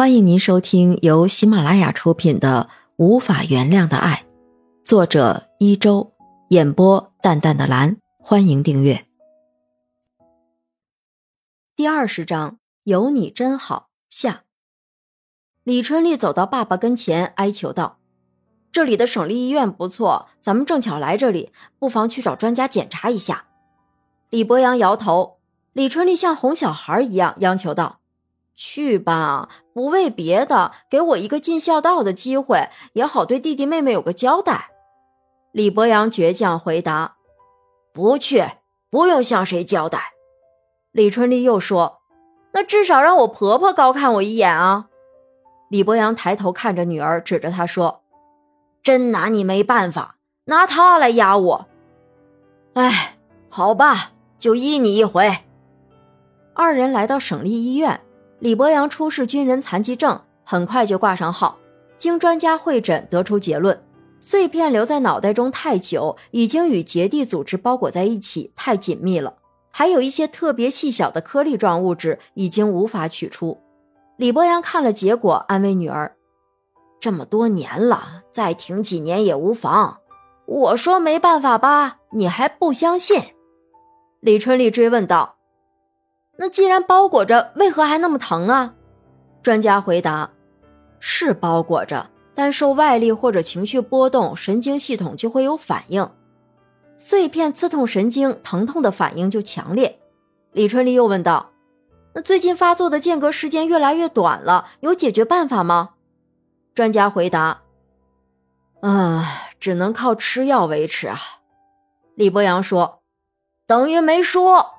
欢迎您收听由喜马拉雅出品的《无法原谅的爱》，作者一周，演播淡淡的蓝。欢迎订阅。第二十章，有你真好。下，李春丽走到爸爸跟前，哀求道：“这里的省立医院不错，咱们正巧来这里，不妨去找专家检查一下。”李博阳摇头。李春丽像哄小孩一样央求道。去吧，不为别的，给我一个尽孝道的机会，也好对弟弟妹妹有个交代。李博阳倔强回答：“不去，不用向谁交代。”李春丽又说：“那至少让我婆婆高看我一眼啊！”李博阳抬头看着女儿，指着她说：“真拿你没办法，拿她来压我。哎，好吧，就依你一回。”二人来到省立医院。李博阳出示军人残疾证，很快就挂上号。经专家会诊，得出结论：碎片留在脑袋中太久，已经与结缔组织包裹在一起，太紧密了。还有一些特别细小的颗粒状物质已经无法取出。李博阳看了结果，安慰女儿：“这么多年了，再挺几年也无妨。我说没办法吧，你还不相信？”李春丽追问道。那既然包裹着，为何还那么疼啊？专家回答：是包裹着，但受外力或者情绪波动，神经系统就会有反应。碎片刺痛神经，疼痛的反应就强烈。李春丽又问道：“那最近发作的间隔时间越来越短了，有解决办法吗？”专家回答：“啊，只能靠吃药维持啊。”李博阳说：“等于没说。”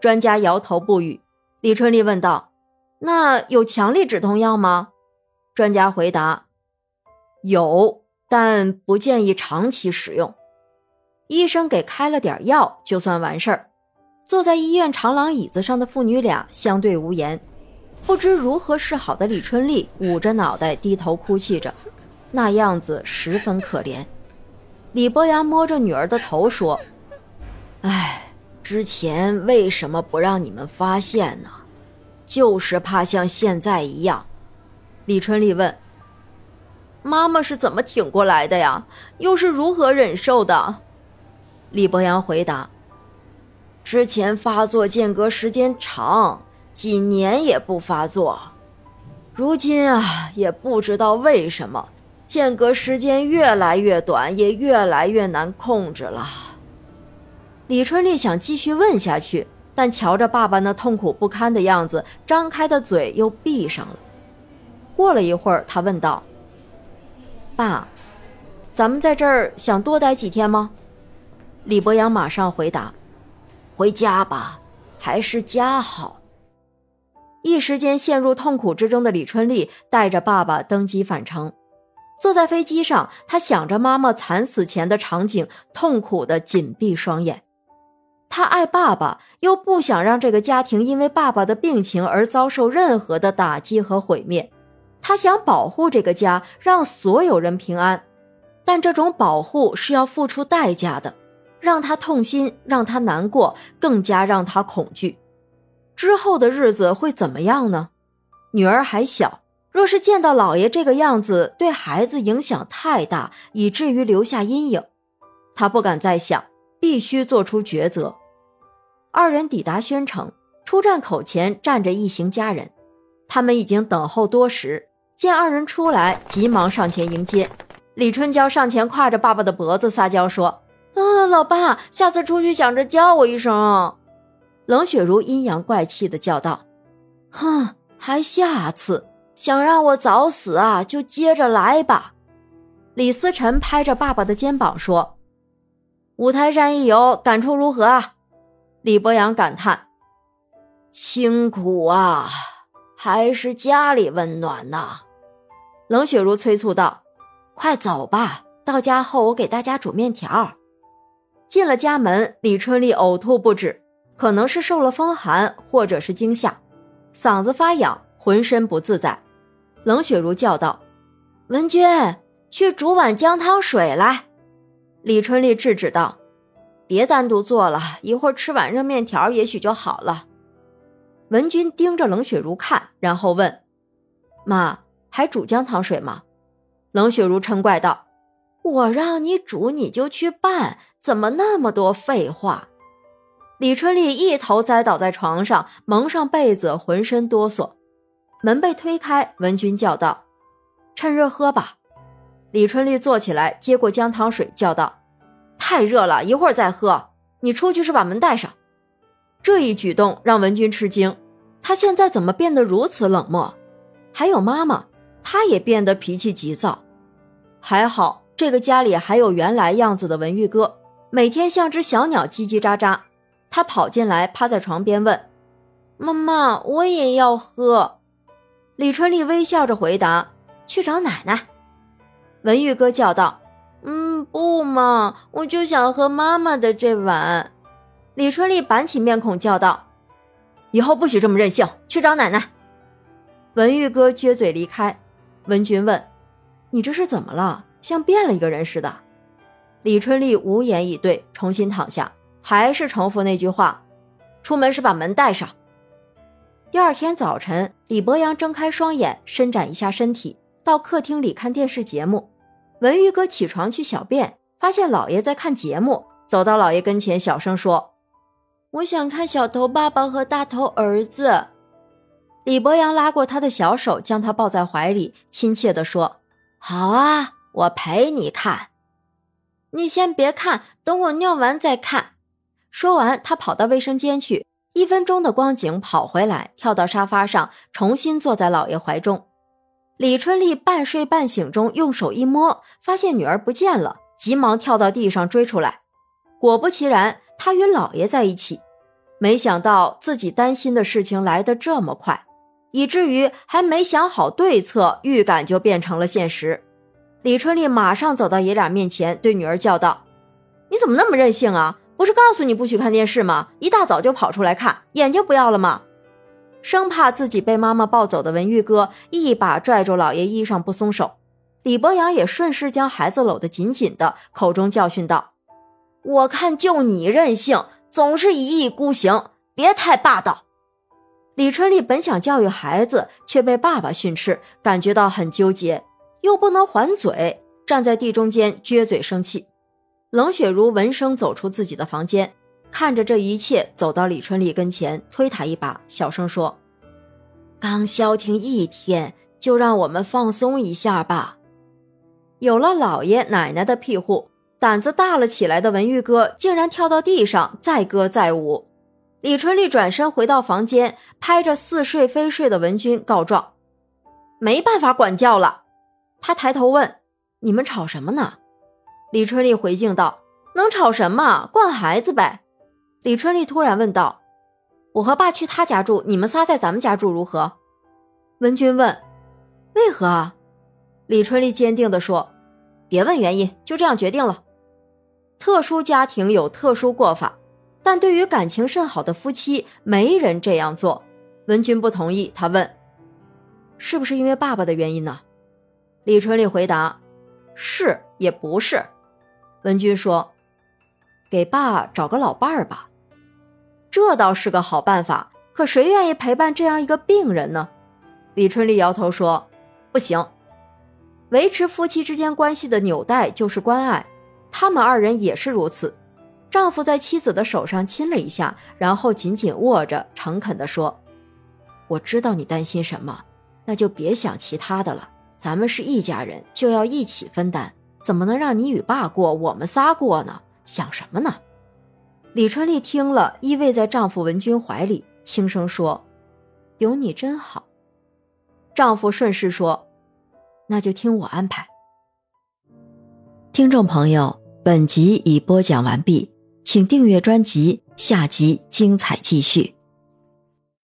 专家摇头不语。李春丽问道：“那有强力止痛药吗？”专家回答：“有，但不建议长期使用。”医生给开了点药，就算完事儿。坐在医院长廊椅子上的父女俩相对无言。不知如何是好的李春丽捂着脑袋低头哭泣着，那样子十分可怜。李博阳摸着女儿的头说：“唉。”之前为什么不让你们发现呢？就是怕像现在一样。李春丽问：“妈妈是怎么挺过来的呀？又是如何忍受的？”李博阳回答：“之前发作间隔时间长，几年也不发作。如今啊，也不知道为什么，间隔时间越来越短，也越来越难控制了。”李春丽想继续问下去，但瞧着爸爸那痛苦不堪的样子，张开的嘴又闭上了。过了一会儿，他问道：“爸，咱们在这儿想多待几天吗？”李博阳马上回答：“回家吧，还是家好。”一时间陷入痛苦之中的李春丽带着爸爸登机返程。坐在飞机上，他想着妈妈惨死前的场景，痛苦的紧闭双眼。他爱爸爸，又不想让这个家庭因为爸爸的病情而遭受任何的打击和毁灭。他想保护这个家，让所有人平安，但这种保护是要付出代价的，让他痛心，让他难过，更加让他恐惧。之后的日子会怎么样呢？女儿还小，若是见到姥爷这个样子，对孩子影响太大，以至于留下阴影。他不敢再想，必须做出抉择。二人抵达宣城，出站口前站着一行家人，他们已经等候多时。见二人出来，急忙上前迎接。李春娇上前挎着爸爸的脖子撒娇说：“啊，老爸，下次出去想着叫我一声。”冷雪如阴阳怪气的叫道：“哼，还下次？想让我早死啊？就接着来吧。”李思辰拍着爸爸的肩膀说：“五台山一游，感触如何啊？”李博阳感叹：“清苦啊，还是家里温暖呐。”冷雪茹催促道：“快走吧，到家后我给大家煮面条。”进了家门，李春丽呕吐不止，可能是受了风寒，或者是惊吓，嗓子发痒，浑身不自在。冷雪茹叫道：“文君，去煮碗姜汤水来。”李春丽制止道。别单独做了一会儿，吃碗热面条也许就好了。文君盯着冷雪茹看，然后问：“妈，还煮姜糖水吗？冷雪如嗔怪道：“我让你煮，你就去办，怎么那么多废话？”李春丽一头栽倒在床上，蒙上被子，浑身哆嗦。门被推开，文君叫道：“趁热喝吧。”李春丽坐起来，接过姜糖水，叫道：“太热了，一会儿再喝。你出去时把门带上。”这一举动让文君吃惊，他现在怎么变得如此冷漠？还有妈妈，她也变得脾气急躁。还好这个家里还有原来样子的文玉哥，每天像只小鸟叽叽喳喳。他跑进来，趴在床边问：“妈妈，我也要喝。”李春丽微笑着回答：“去找奶奶。”文玉哥叫道：“嗯，不嘛，我就想喝妈妈的这碗。”李春丽板起面孔叫道：“以后不许这么任性，去找奶奶。”文玉哥撅嘴离开。文君问：“你这是怎么了？像变了一个人似的？”李春丽无言以对，重新躺下，还是重复那句话：“出门时把门带上。”第二天早晨，李博阳睁开双眼，伸展一下身体，到客厅里看电视节目。文玉哥起床去小便，发现老爷在看节目，走到老爷跟前，小声说。我想看小头爸爸和大头儿子。李博阳拉过他的小手，将他抱在怀里，亲切地说：“好啊，我陪你看。你先别看，等我尿完再看。”说完，他跑到卫生间去。一分钟的光景，跑回来，跳到沙发上，重新坐在老爷怀中。李春丽半睡半醒中，用手一摸，发现女儿不见了，急忙跳到地上追出来。果不其然。她与姥爷在一起，没想到自己担心的事情来得这么快，以至于还没想好对策，预感就变成了现实。李春丽马上走到爷俩面前，对女儿叫道：“你怎么那么任性啊？不是告诉你不许看电视吗？一大早就跑出来看，眼睛不要了吗？”生怕自己被妈妈抱走的文玉哥一把拽住老爷衣裳不松手，李博阳也顺势将孩子搂得紧紧的，口中教训道。我看就你任性，总是一意孤行，别太霸道。李春丽本想教育孩子，却被爸爸训斥，感觉到很纠结，又不能还嘴，站在地中间撅嘴生气。冷雪如闻声走出自己的房间，看着这一切，走到李春丽跟前，推她一把，小声说：“刚消停一天，就让我们放松一下吧。有了姥爷奶奶的庇护。”胆子大了起来的文玉哥竟然跳到地上，载歌载舞。李春丽转身回到房间，拍着似睡非睡的文君告状：“没办法管教了。”他抬头问：“你们吵什么呢？”李春丽回敬道：“能吵什么？惯孩子呗。”李春丽突然问道：“我和爸去他家住，你们仨在咱们家住如何？”文君问：“为何？”李春丽坚定地说：“别问原因，就这样决定了。”特殊家庭有特殊过法，但对于感情甚好的夫妻，没人这样做。文君不同意，他问：“是不是因为爸爸的原因呢？”李春丽回答：“是也不是。”文君说：“给爸找个老伴儿吧，这倒是个好办法。可谁愿意陪伴这样一个病人呢？”李春丽摇头说：“不行，维持夫妻之间关系的纽带就是关爱。”他们二人也是如此。丈夫在妻子的手上亲了一下，然后紧紧握着，诚恳地说：“我知道你担心什么，那就别想其他的了。咱们是一家人，就要一起分担，怎么能让你与爸过，我们仨过呢？想什么呢？”李春丽听了，依偎在丈夫文君怀里，轻声说：“有你真好。”丈夫顺势说：“那就听我安排。”听众朋友。本集已播讲完毕，请订阅专辑，下集精彩继续。